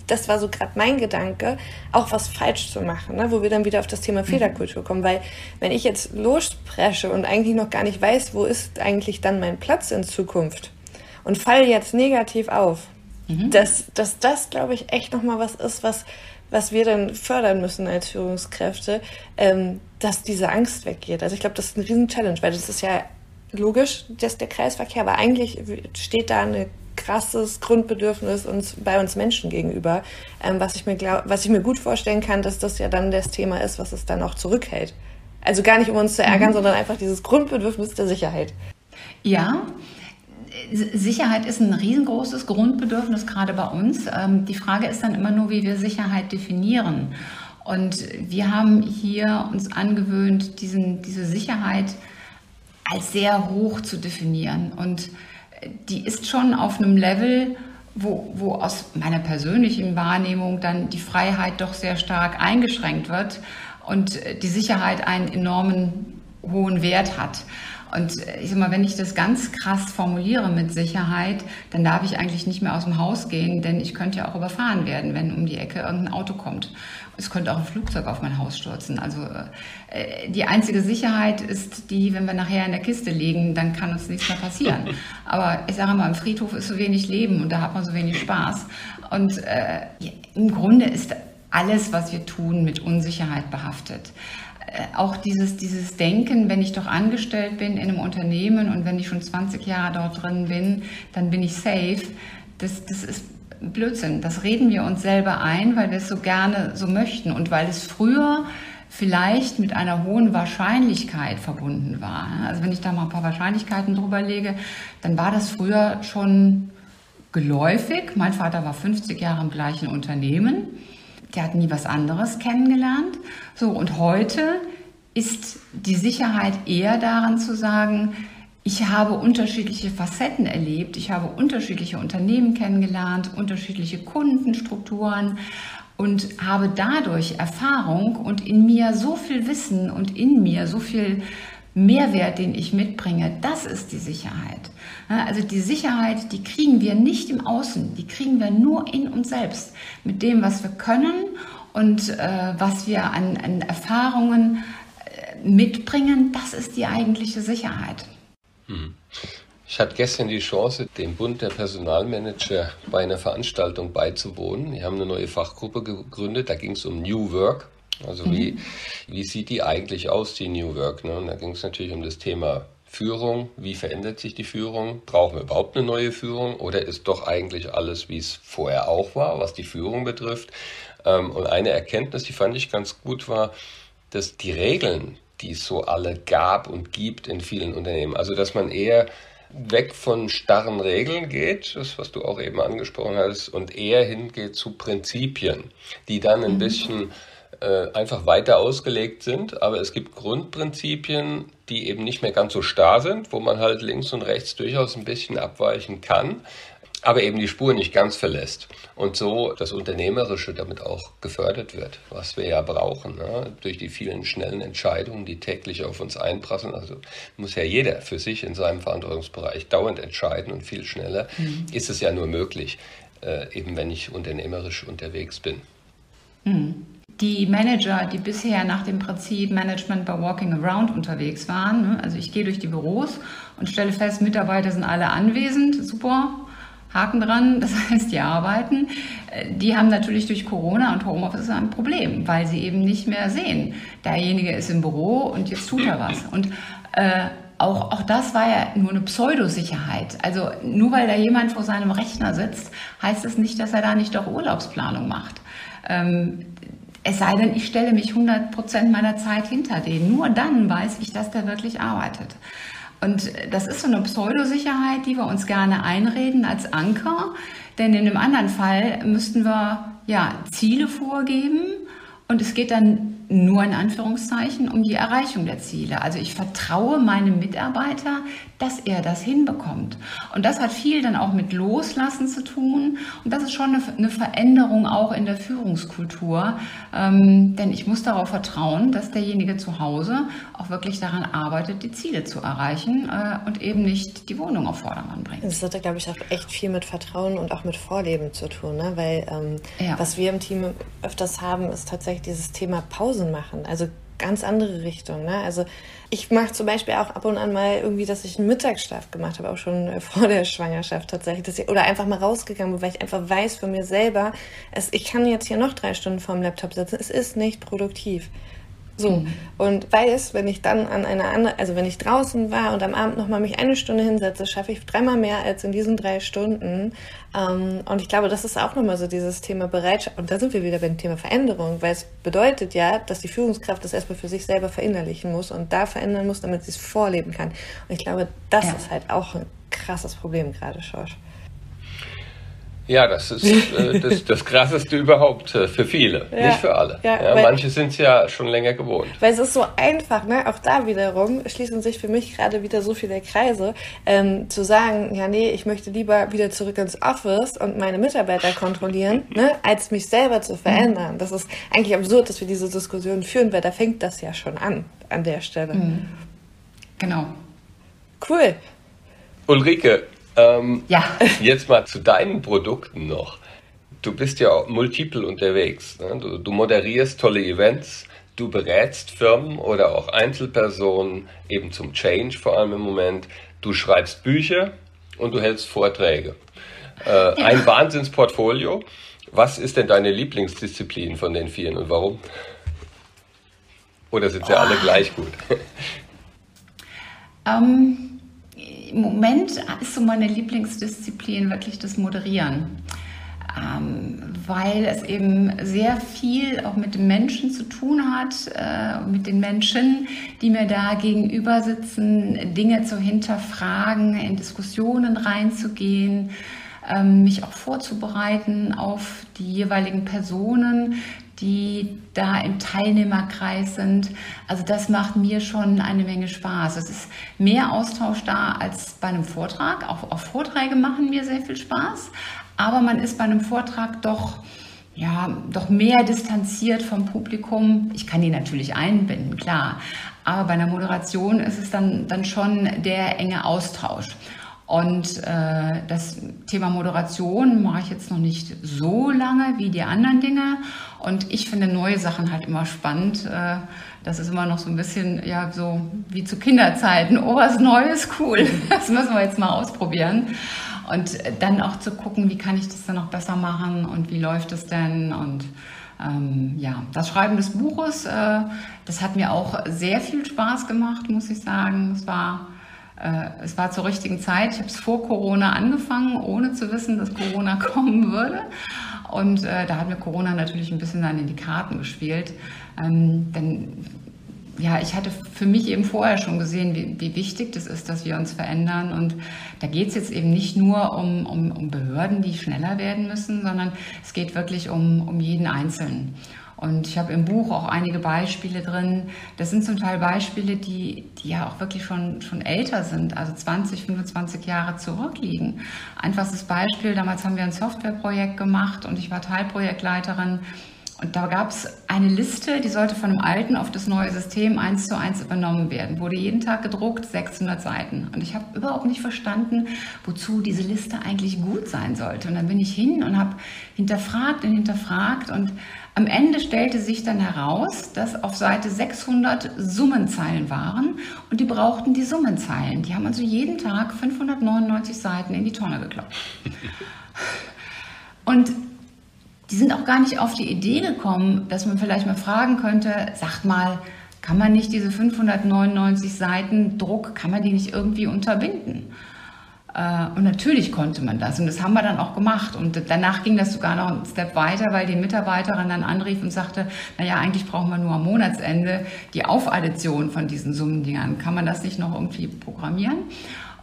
das war so gerade mein Gedanke, auch was falsch zu machen, ne? wo wir dann wieder auf das Thema mhm. Fehlerkultur kommen. Weil wenn ich jetzt lospresche und eigentlich noch gar nicht weiß, wo ist eigentlich dann mein Platz in Zukunft und falle jetzt negativ auf, mhm. dass, dass das, glaube ich, echt nochmal was ist, was, was wir dann fördern müssen als Führungskräfte, ähm, dass diese Angst weggeht. Also ich glaube, das ist eine riesen Challenge, weil das ist ja logisch, dass der Kreisverkehr, aber eigentlich steht da eine krasses Grundbedürfnis uns bei uns Menschen gegenüber, ähm, was ich mir glaub, was ich mir gut vorstellen kann, dass das ja dann das Thema ist, was es dann auch zurückhält. Also gar nicht um uns zu ärgern, mhm. sondern einfach dieses Grundbedürfnis der Sicherheit. Ja, Sicherheit ist ein riesengroßes Grundbedürfnis, gerade bei uns. Ähm, die Frage ist dann immer nur, wie wir Sicherheit definieren. Und wir haben hier uns angewöhnt, diesen, diese Sicherheit als sehr hoch zu definieren. Und die ist schon auf einem Level, wo, wo aus meiner persönlichen Wahrnehmung dann die Freiheit doch sehr stark eingeschränkt wird und die Sicherheit einen enormen hohen Wert hat. Und ich sag mal, wenn ich das ganz krass formuliere mit Sicherheit, dann darf ich eigentlich nicht mehr aus dem Haus gehen, denn ich könnte ja auch überfahren werden, wenn um die Ecke irgendein Auto kommt. Es könnte auch ein Flugzeug auf mein Haus stürzen. Also äh, die einzige Sicherheit ist die, wenn wir nachher in der Kiste liegen, dann kann uns nichts mehr passieren. Aber ich sage mal, im Friedhof ist so wenig Leben und da hat man so wenig Spaß. Und äh, im Grunde ist alles, was wir tun, mit Unsicherheit behaftet. Äh, auch dieses, dieses Denken, wenn ich doch angestellt bin in einem Unternehmen und wenn ich schon 20 Jahre dort drin bin, dann bin ich safe. Das, das ist Blödsinn. Das reden wir uns selber ein, weil wir es so gerne so möchten und weil es früher vielleicht mit einer hohen Wahrscheinlichkeit verbunden war. Also wenn ich da mal ein paar Wahrscheinlichkeiten drüber lege, dann war das früher schon geläufig. Mein Vater war 50 Jahre im gleichen Unternehmen. Der hat nie was anderes kennengelernt. So, und heute ist die Sicherheit eher daran zu sagen, ich habe unterschiedliche Facetten erlebt, ich habe unterschiedliche Unternehmen kennengelernt, unterschiedliche Kundenstrukturen und habe dadurch Erfahrung und in mir so viel Wissen und in mir so viel Mehrwert, den ich mitbringe, das ist die Sicherheit. Also die Sicherheit, die kriegen wir nicht im Außen, die kriegen wir nur in uns selbst, mit dem, was wir können und äh, was wir an, an Erfahrungen äh, mitbringen, das ist die eigentliche Sicherheit. Hm. Ich hatte gestern die Chance, dem Bund der Personalmanager bei einer Veranstaltung beizuwohnen. Wir haben eine neue Fachgruppe gegründet, da ging es um New Work. Also wie, mhm. wie sieht die eigentlich aus, die New Work? Ne? Und da ging es natürlich um das Thema Führung. Wie verändert sich die Führung? Brauchen wir überhaupt eine neue Führung? Oder ist doch eigentlich alles, wie es vorher auch war, was die Führung betrifft? Ähm, und eine Erkenntnis, die fand ich ganz gut, war, dass die Regeln, die es so alle gab und gibt in vielen Unternehmen. Also dass man eher weg von starren Regeln geht, das was du auch eben angesprochen hast, und eher hingeht zu Prinzipien, die dann ein mhm. bisschen äh, einfach weiter ausgelegt sind. Aber es gibt Grundprinzipien, die eben nicht mehr ganz so starr sind, wo man halt links und rechts durchaus ein bisschen abweichen kann aber eben die Spur nicht ganz verlässt. Und so das Unternehmerische damit auch gefördert wird, was wir ja brauchen, ne? durch die vielen schnellen Entscheidungen, die täglich auf uns einprasseln. Also muss ja jeder für sich in seinem Verantwortungsbereich dauernd entscheiden und viel schneller mhm. ist es ja nur möglich, äh, eben wenn ich unternehmerisch unterwegs bin. Mhm die Manager, die bisher nach dem Prinzip Management by Walking Around unterwegs waren, ne? also ich gehe durch die Büros und stelle fest, Mitarbeiter sind alle anwesend, super, Haken dran, das heißt, die arbeiten. Äh, die haben natürlich durch Corona und Homeoffice ein Problem, weil sie eben nicht mehr sehen. Derjenige ist im Büro und jetzt tut er was. Und äh, auch, auch das war ja nur eine Pseudosicherheit. Also nur weil da jemand vor seinem Rechner sitzt, heißt es das nicht, dass er da nicht auch Urlaubsplanung macht. Ähm, es sei denn, ich stelle mich 100 Prozent meiner Zeit hinter den. Nur dann weiß ich, dass der wirklich arbeitet. Und das ist so eine Pseudosicherheit, die wir uns gerne einreden als Anker. Denn in einem anderen Fall müssten wir ja Ziele vorgeben und es geht dann nur in Anführungszeichen um die Erreichung der Ziele. Also ich vertraue meinem Mitarbeiter, dass er das hinbekommt. Und das hat viel dann auch mit Loslassen zu tun. Und das ist schon eine, Veränderung auch in der Führungskultur. Ähm, denn ich muss darauf vertrauen, dass derjenige zu Hause auch wirklich daran arbeitet, die Ziele zu erreichen äh, und eben nicht die Wohnung auf Vordermann bringt. Das hat, glaube ich, auch echt viel mit Vertrauen und auch mit Vorleben zu tun. Ne? Weil ähm, ja. was wir im Team öfters haben, ist tatsächlich dieses Thema Pausen machen. Also ganz andere Richtung. Ne? Also ich mache zum Beispiel auch ab und an mal irgendwie, dass ich einen Mittagsschlaf gemacht habe, auch schon äh, vor der Schwangerschaft tatsächlich. Dass ich, oder einfach mal rausgegangen bin, weil ich einfach weiß von mir selber, es, ich kann jetzt hier noch drei Stunden vorm Laptop sitzen. Es ist nicht produktiv. So. Mhm. Und weiß, wenn ich dann an einer anderen, also wenn ich draußen war und am Abend nochmal mich eine Stunde hinsetze, schaffe ich dreimal mehr als in diesen drei Stunden. Ähm, und ich glaube, das ist auch nochmal so dieses Thema Bereitschaft. Und da sind wir wieder beim Thema Veränderung, weil es bedeutet ja, dass die Führungskraft das erstmal für sich selber verinnerlichen muss und da verändern muss, damit sie es vorleben kann. Und ich glaube, das ja. ist halt auch ein krasses Problem gerade, Schorsch. Ja, das ist äh, das, das Krasseste überhaupt äh, für viele, ja, nicht für alle. Ja, ja, manche sind es ja schon länger gewohnt. Weil es ist so einfach, ne? auch da wiederum schließen sich für mich gerade wieder so viele Kreise, ähm, zu sagen, ja nee, ich möchte lieber wieder zurück ins Office und meine Mitarbeiter kontrollieren, ne? als mich selber zu verändern. Das ist eigentlich absurd, dass wir diese Diskussion führen, weil da fängt das ja schon an, an der Stelle. Mhm. Genau. Cool. Ulrike, ähm, ja. Jetzt mal zu deinen Produkten noch. Du bist ja multiple unterwegs. Ne? Du, du moderierst tolle Events, du berätst Firmen oder auch Einzelpersonen eben zum Change vor allem im Moment. Du schreibst Bücher und du hältst Vorträge. Äh, ja. Ein Wahnsinnsportfolio. Was ist denn deine Lieblingsdisziplin von den vielen und warum? Oder sind sie oh. alle gleich gut? Ähm, im Moment ist so meine Lieblingsdisziplin wirklich das Moderieren. Ähm, weil es eben sehr viel auch mit dem Menschen zu tun hat, äh, mit den Menschen, die mir da gegenüber sitzen, Dinge zu hinterfragen, in Diskussionen reinzugehen, ähm, mich auch vorzubereiten auf die jeweiligen Personen, die da im Teilnehmerkreis sind. Also das macht mir schon eine Menge Spaß. Es ist mehr Austausch da als bei einem Vortrag. Auch, auch Vorträge machen mir sehr viel Spaß. Aber man ist bei einem Vortrag doch ja, doch mehr distanziert vom Publikum. Ich kann die natürlich einbinden, klar. Aber bei einer Moderation ist es dann, dann schon der enge Austausch. Und äh, das Thema Moderation mache ich jetzt noch nicht so lange wie die anderen Dinge. Und ich finde neue Sachen halt immer spannend. Äh, das ist immer noch so ein bisschen, ja, so wie zu Kinderzeiten. Oh, was Neues, cool. Das müssen wir jetzt mal ausprobieren. Und dann auch zu gucken, wie kann ich das dann noch besser machen und wie läuft es denn und ähm, ja, das Schreiben des Buches, äh, das hat mir auch sehr viel Spaß gemacht, muss ich sagen. Es war es war zur richtigen Zeit. Ich habe es vor Corona angefangen, ohne zu wissen, dass Corona kommen würde. Und äh, da hat mir Corona natürlich ein bisschen dann in die Karten gespielt. Ähm, denn ja, ich hatte für mich eben vorher schon gesehen, wie, wie wichtig das ist, dass wir uns verändern. Und da geht es jetzt eben nicht nur um, um, um Behörden, die schneller werden müssen, sondern es geht wirklich um, um jeden Einzelnen. Und ich habe im Buch auch einige Beispiele drin. Das sind zum Teil Beispiele, die, die ja auch wirklich schon, schon älter sind, also 20, 25 Jahre zurückliegen. Einfachstes Beispiel, damals haben wir ein Softwareprojekt gemacht und ich war Teilprojektleiterin. Und da gab es eine Liste, die sollte von dem alten auf das neue System eins zu eins übernommen werden. Wurde jeden Tag gedruckt, 600 Seiten. Und ich habe überhaupt nicht verstanden, wozu diese Liste eigentlich gut sein sollte. Und dann bin ich hin und habe hinterfragt und hinterfragt. Und am Ende stellte sich dann heraus, dass auf Seite 600 Summenzeilen waren und die brauchten die Summenzeilen. Die haben also jeden Tag 599 Seiten in die Tonne geklopft. Und die sind auch gar nicht auf die Idee gekommen, dass man vielleicht mal fragen könnte, sagt mal, kann man nicht diese 599 Seiten Druck, kann man die nicht irgendwie unterbinden? Äh, und natürlich konnte man das und das haben wir dann auch gemacht. Und danach ging das sogar noch einen Step weiter, weil die Mitarbeiterin dann anrief und sagte, naja, eigentlich brauchen wir nur am Monatsende die Aufaddition von diesen Summendingern. Kann man das nicht noch irgendwie programmieren?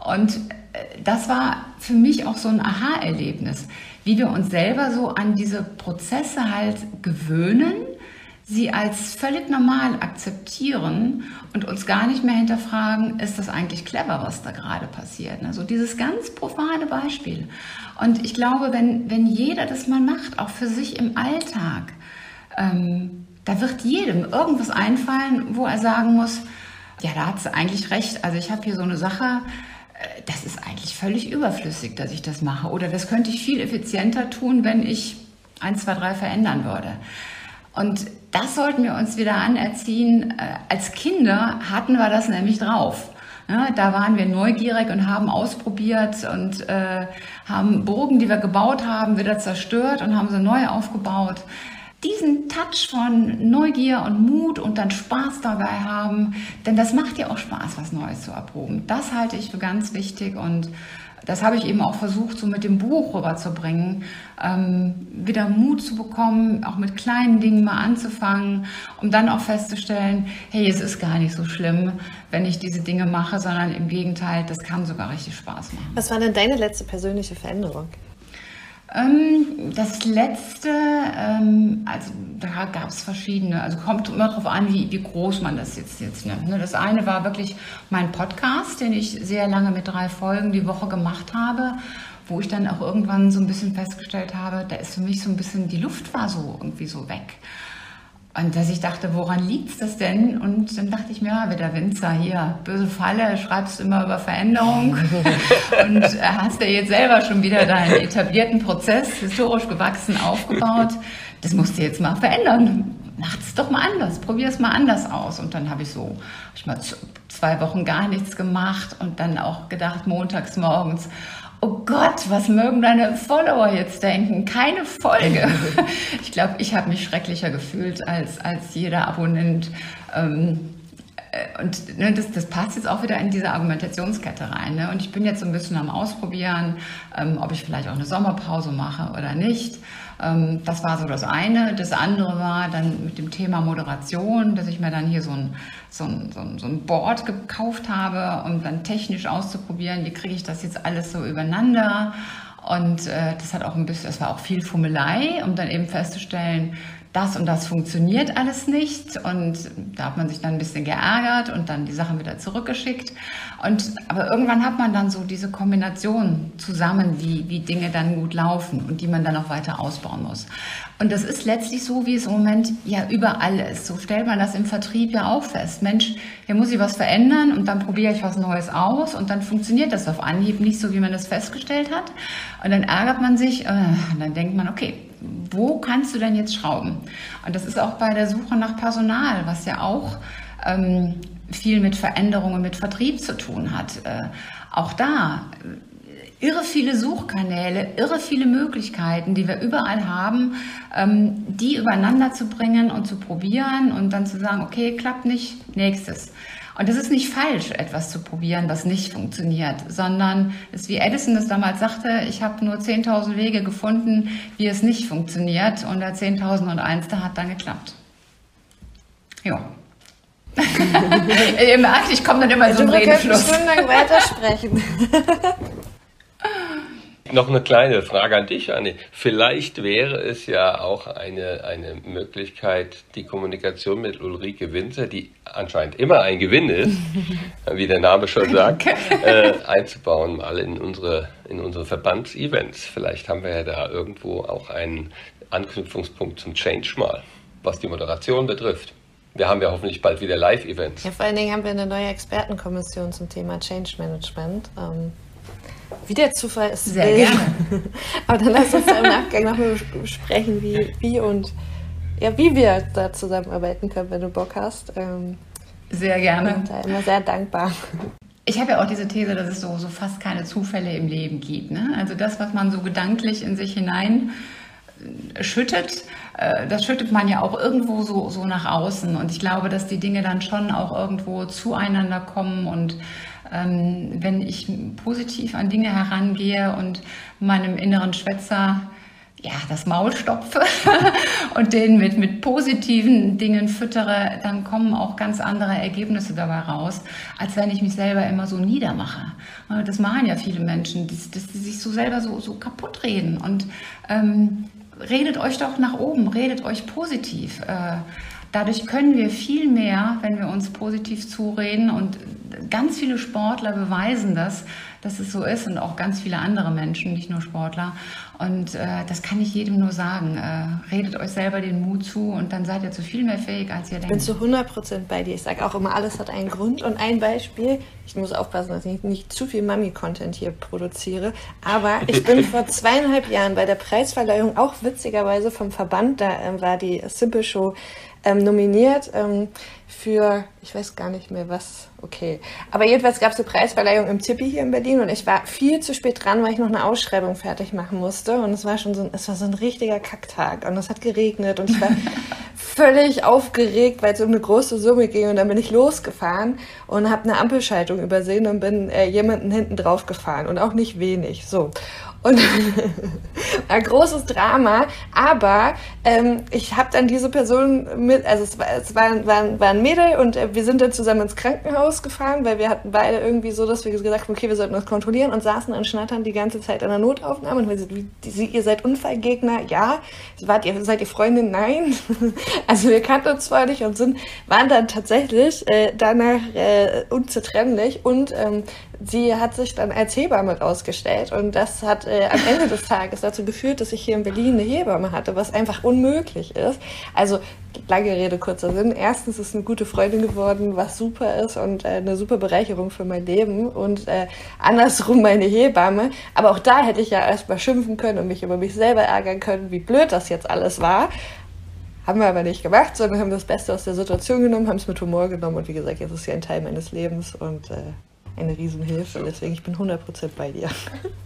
Und äh, das war für mich auch so ein Aha-Erlebnis wie wir uns selber so an diese Prozesse halt gewöhnen, sie als völlig normal akzeptieren und uns gar nicht mehr hinterfragen, ist das eigentlich clever, was da gerade passiert. Also dieses ganz profane Beispiel. Und ich glaube, wenn, wenn jeder das mal macht, auch für sich im Alltag, ähm, da wird jedem irgendwas einfallen, wo er sagen muss, ja, da hat sie eigentlich recht. Also ich habe hier so eine Sache, das ist eigentlich völlig überflüssig, dass ich das mache. Oder das könnte ich viel effizienter tun, wenn ich eins, zwei, drei verändern würde. Und das sollten wir uns wieder anerziehen. Äh, als Kinder hatten wir das nämlich drauf. da waren wir neugierig und haben ausprobiert und äh, haben Burgen, die wir gebaut haben, wieder zerstört und haben sie neu aufgebaut diesen Touch von Neugier und Mut und dann Spaß dabei haben, denn das macht ja auch Spaß, was Neues zu erproben. Das halte ich für ganz wichtig und das habe ich eben auch versucht, so mit dem Buch rüberzubringen, ähm, wieder Mut zu bekommen, auch mit kleinen Dingen mal anzufangen, um dann auch festzustellen, hey, es ist gar nicht so schlimm, wenn ich diese Dinge mache, sondern im Gegenteil, das kann sogar richtig Spaß machen. Was war denn deine letzte persönliche Veränderung? Ähm, das letzte, ähm, also da gab es verschiedene, also kommt immer darauf an, wie, wie groß man das jetzt, jetzt nimmt. Ne? Das eine war wirklich mein Podcast, den ich sehr lange mit drei Folgen die Woche gemacht habe, wo ich dann auch irgendwann so ein bisschen festgestellt habe, da ist für mich so ein bisschen, die Luft war so irgendwie so weg. Und dass ich dachte, woran liegt es das denn? Und dann dachte ich mir, ja, wieder Winzer hier, böse Falle, schreibst immer über Veränderung und äh, hast ja jetzt selber schon wieder deinen etablierten Prozess, historisch gewachsen, aufgebaut. Das musst du jetzt mal verändern. Mach es doch mal anders, probier es mal anders aus. Und dann habe ich so, hab ich mal zwei Wochen gar nichts gemacht und dann auch gedacht, montags morgens, oh Gott, was mögen deine Follower jetzt denken? Keine Folge. ich glaube, ich habe mich schrecklicher gefühlt als, als jeder Abonnent. Ähm, äh, und ne, das, das passt jetzt auch wieder in diese Argumentationskette rein. Ne? Und ich bin jetzt so ein bisschen am Ausprobieren, ähm, ob ich vielleicht auch eine Sommerpause mache oder nicht. Ähm, das war so das eine. Das andere war dann mit dem Thema Moderation, dass ich mir dann hier so ein, so ein, so ein, so ein Board gekauft habe, um dann technisch auszuprobieren, wie kriege ich das jetzt alles so übereinander. Und äh, das hat auch ein bisschen, das war auch viel Fummelei, um dann eben festzustellen, das und das funktioniert alles nicht und da hat man sich dann ein bisschen geärgert und dann die Sachen wieder zurückgeschickt. Und, aber irgendwann hat man dann so diese Kombination zusammen, wie, wie Dinge dann gut laufen und die man dann auch weiter ausbauen muss. Und das ist letztlich so, wie es im Moment ja überall ist. So stellt man das im Vertrieb ja auch fest. Mensch, hier muss ich was verändern und dann probiere ich was Neues aus und dann funktioniert das auf Anhieb nicht so, wie man das festgestellt hat. Und dann ärgert man sich äh, und dann denkt man, okay, wo kannst du denn jetzt schrauben? Und das ist auch bei der Suche nach Personal, was ja auch ähm, viel mit Veränderungen, mit Vertrieb zu tun hat. Äh, auch da äh, irre viele Suchkanäle, irre viele Möglichkeiten, die wir überall haben, ähm, die übereinander zu bringen und zu probieren und dann zu sagen, okay, klappt nicht, nächstes. Und es ist nicht falsch, etwas zu probieren, was nicht funktioniert, sondern es ist wie Edison das damals sagte, ich habe nur 10.000 Wege gefunden, wie es nicht funktioniert und der 10.001. hat dann geklappt. Ja. Ihr merkt, ich komme dann immer so ein Redefluss. Wir können stundenlang weitersprechen. Noch eine kleine Frage an dich, Anni. Vielleicht wäre es ja auch eine, eine Möglichkeit, die Kommunikation mit Ulrike Winzer, die anscheinend immer ein Gewinn ist, wie der Name schon sagt, äh, einzubauen, mal in unsere, in unsere Verbandsevents. Vielleicht haben wir ja da irgendwo auch einen Anknüpfungspunkt zum Change mal, was die Moderation betrifft. Wir haben ja hoffentlich bald wieder Live-Events. Ja, vor allen Dingen haben wir eine neue Expertenkommission zum Thema Change Management. Ähm, wie der Zufall ist. Sehr will. gerne. Aber dann lass uns im Nachgang nochmal besprechen, wie, wie und ja, wie wir da zusammenarbeiten können, wenn du Bock hast. Ähm, sehr gerne. Und da immer sehr dankbar. Ich habe ja auch diese These, dass es so, so fast keine Zufälle im Leben gibt. Ne? Also das, was man so gedanklich in sich hinein äh, schüttet, äh, das schüttet man ja auch irgendwo so, so nach außen. Und ich glaube, dass die Dinge dann schon auch irgendwo zueinander kommen. Und wenn ich positiv an Dinge herangehe und meinem inneren Schwätzer ja, das Maul stopfe und den mit, mit positiven Dingen füttere, dann kommen auch ganz andere Ergebnisse dabei raus, als wenn ich mich selber immer so niedermache. Das machen ja viele Menschen, dass, dass sie sich so selber so, so kaputt reden. Und ähm, redet euch doch nach oben, redet euch positiv. Äh, dadurch können wir viel mehr, wenn wir uns positiv zureden und ganz viele Sportler beweisen das, dass es so ist und auch ganz viele andere Menschen, nicht nur Sportler. Und äh, das kann ich jedem nur sagen. Äh, redet euch selber den Mut zu und dann seid ihr zu viel mehr fähig, als ihr denkt. Ich bin zu 100 Prozent bei dir. Ich sage auch immer, alles hat einen Grund und ein Beispiel. Ich muss aufpassen, dass ich nicht zu viel Mami-Content hier produziere. Aber ich bin vor zweieinhalb Jahren bei der Preisverleihung auch witzigerweise vom Verband, da äh, war die Simple Show ähm, nominiert ähm, für, ich weiß gar nicht mehr was, okay. Aber jedenfalls gab es eine Preisverleihung im Tippi hier in Berlin und ich war viel zu spät dran, weil ich noch eine Ausschreibung fertig machen musste und es war schon so ein, es war so ein richtiger Kacktag und es hat geregnet und ich war völlig aufgeregt, weil es um eine große Summe ging und dann bin ich losgefahren und habe eine Ampelschaltung übersehen und bin äh, jemanden hinten drauf gefahren und auch nicht wenig, so. Und ein großes Drama, aber ähm, ich habe dann diese Person mit, also es war, es war, war, war ein Mädel und äh, wir sind dann zusammen ins Krankenhaus gefahren, weil wir hatten beide irgendwie so, dass wir gesagt haben, okay, wir sollten das kontrollieren und saßen und schnattern die ganze Zeit in der Notaufnahme und wir sind, wie, ihr seid Unfallgegner, ja, wart ihr, seid ihr Freundin, nein. also wir kannten uns zwar nicht und sind, waren dann tatsächlich äh, danach äh, unzertrennlich und ähm, sie hat sich dann als Hebamme rausgestellt und das hat äh, am Ende des Tages dazu geführt, dass ich hier in Berlin eine Hebamme hatte, was einfach unmöglich ist. Also lange Rede, kurzer Sinn. Erstens ist eine gute Freundin geworden, was super ist und äh, eine super Bereicherung für mein Leben und äh, andersrum meine Hebamme. Aber auch da hätte ich ja erstmal schimpfen können und mich über mich selber ärgern können, wie blöd das jetzt alles war. Haben wir aber nicht gemacht, sondern haben das Beste aus der Situation genommen, haben es mit Humor genommen und wie gesagt, jetzt ist ja ein Teil meines Lebens und äh, eine Riesenhilfe. Deswegen ich bin 100% bei dir.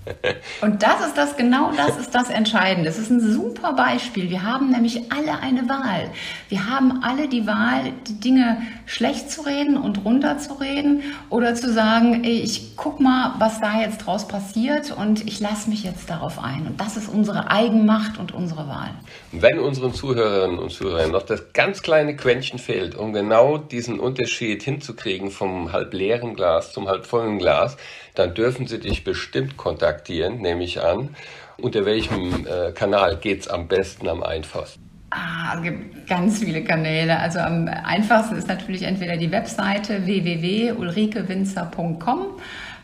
Und das ist das, genau das ist das Entscheidende. Es ist ein super Beispiel. Wir haben nämlich alle eine Wahl. Wir haben alle die Wahl, die Dinge schlecht zu reden und runterzureden oder zu sagen, ey, ich guck mal, was da jetzt draus passiert und ich lasse mich jetzt darauf ein. Und das ist unsere Eigenmacht und unsere Wahl. Wenn unseren Zuhörerinnen und Zuhörern noch das ganz kleine Quäntchen fehlt, um genau diesen Unterschied hinzukriegen vom halb leeren Glas zum halb halb vollen Glas, dann dürfen Sie dich bestimmt kontaktieren, nehme ich an. Unter welchem äh, Kanal geht es am besten, am einfachsten? Ah, es gibt ganz viele Kanäle. Also am einfachsten ist natürlich entweder die Webseite www.ulrikewinzer.com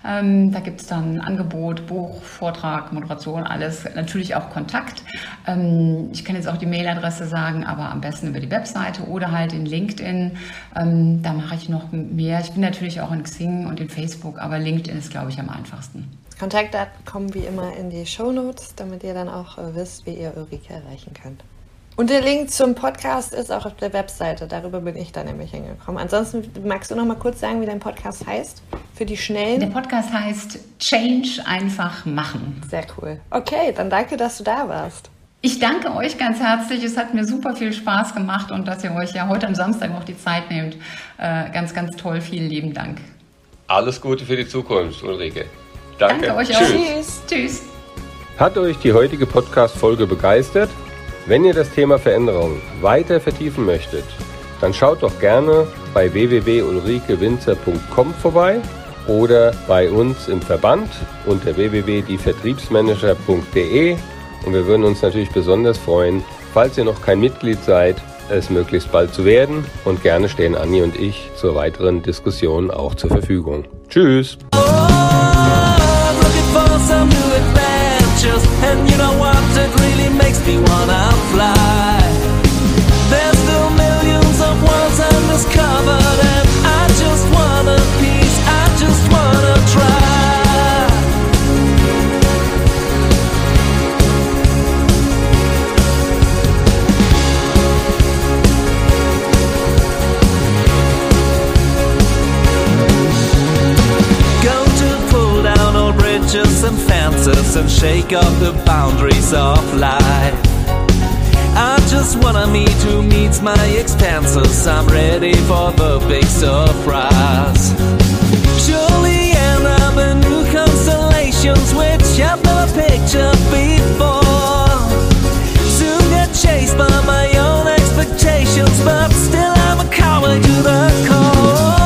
ähm, da gibt es dann Angebot, Buch, Vortrag, Moderation, alles. Natürlich auch Kontakt. Ähm, ich kann jetzt auch die Mailadresse sagen, aber am besten über die Webseite oder halt in LinkedIn. Ähm, da mache ich noch mehr. Ich bin natürlich auch in Xing und in Facebook, aber LinkedIn ist, glaube ich, am einfachsten. Kontaktdaten kommen wie immer in die Show Notes, damit ihr dann auch äh, wisst, wie ihr Ulrike erreichen könnt. Und der Link zum Podcast ist auch auf der Webseite. Darüber bin ich dann nämlich hingekommen. Ansonsten magst du noch mal kurz sagen, wie dein Podcast heißt? Für die Schnellen. Der Podcast heißt Change einfach machen. Sehr cool. Okay, dann danke, dass du da warst. Ich danke euch ganz herzlich. Es hat mir super viel Spaß gemacht und dass ihr euch ja heute am Samstag auch die Zeit nehmt. Äh, ganz, ganz toll. Vielen lieben Dank. Alles Gute für die Zukunft, Ulrike. Danke, danke euch auch. Tschüss. Tschüss. Hat euch die heutige Podcast-Folge begeistert? Wenn ihr das Thema Veränderung weiter vertiefen möchtet, dann schaut doch gerne bei www.ulrikewinzer.com vorbei oder bei uns im Verband unter www.dievertriebsmanager.de und wir würden uns natürlich besonders freuen, falls ihr noch kein Mitglied seid, es möglichst bald zu werden und gerne stehen Anni und ich zur weiteren Diskussion auch zur Verfügung. Tschüss! Oh, makes me wanna fly. There's still millions of worlds undiscovered, and I just wanna piece, I just wanna try. Go to pull down all bridges and fences and shake up the boundaries of life. I just wanna meet who meets my expenses. I'm ready for the big surprise. Surely end up in new constellations, which I've never pictured before. Soon get chased by my own expectations, but still I'm a coward to the core.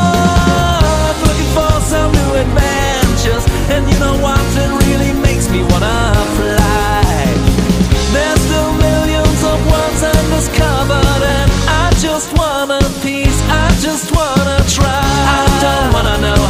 Looking for some new adventures, and you know what? It really makes me wanna. just wanna peace, I just wanna try. I don't wanna know.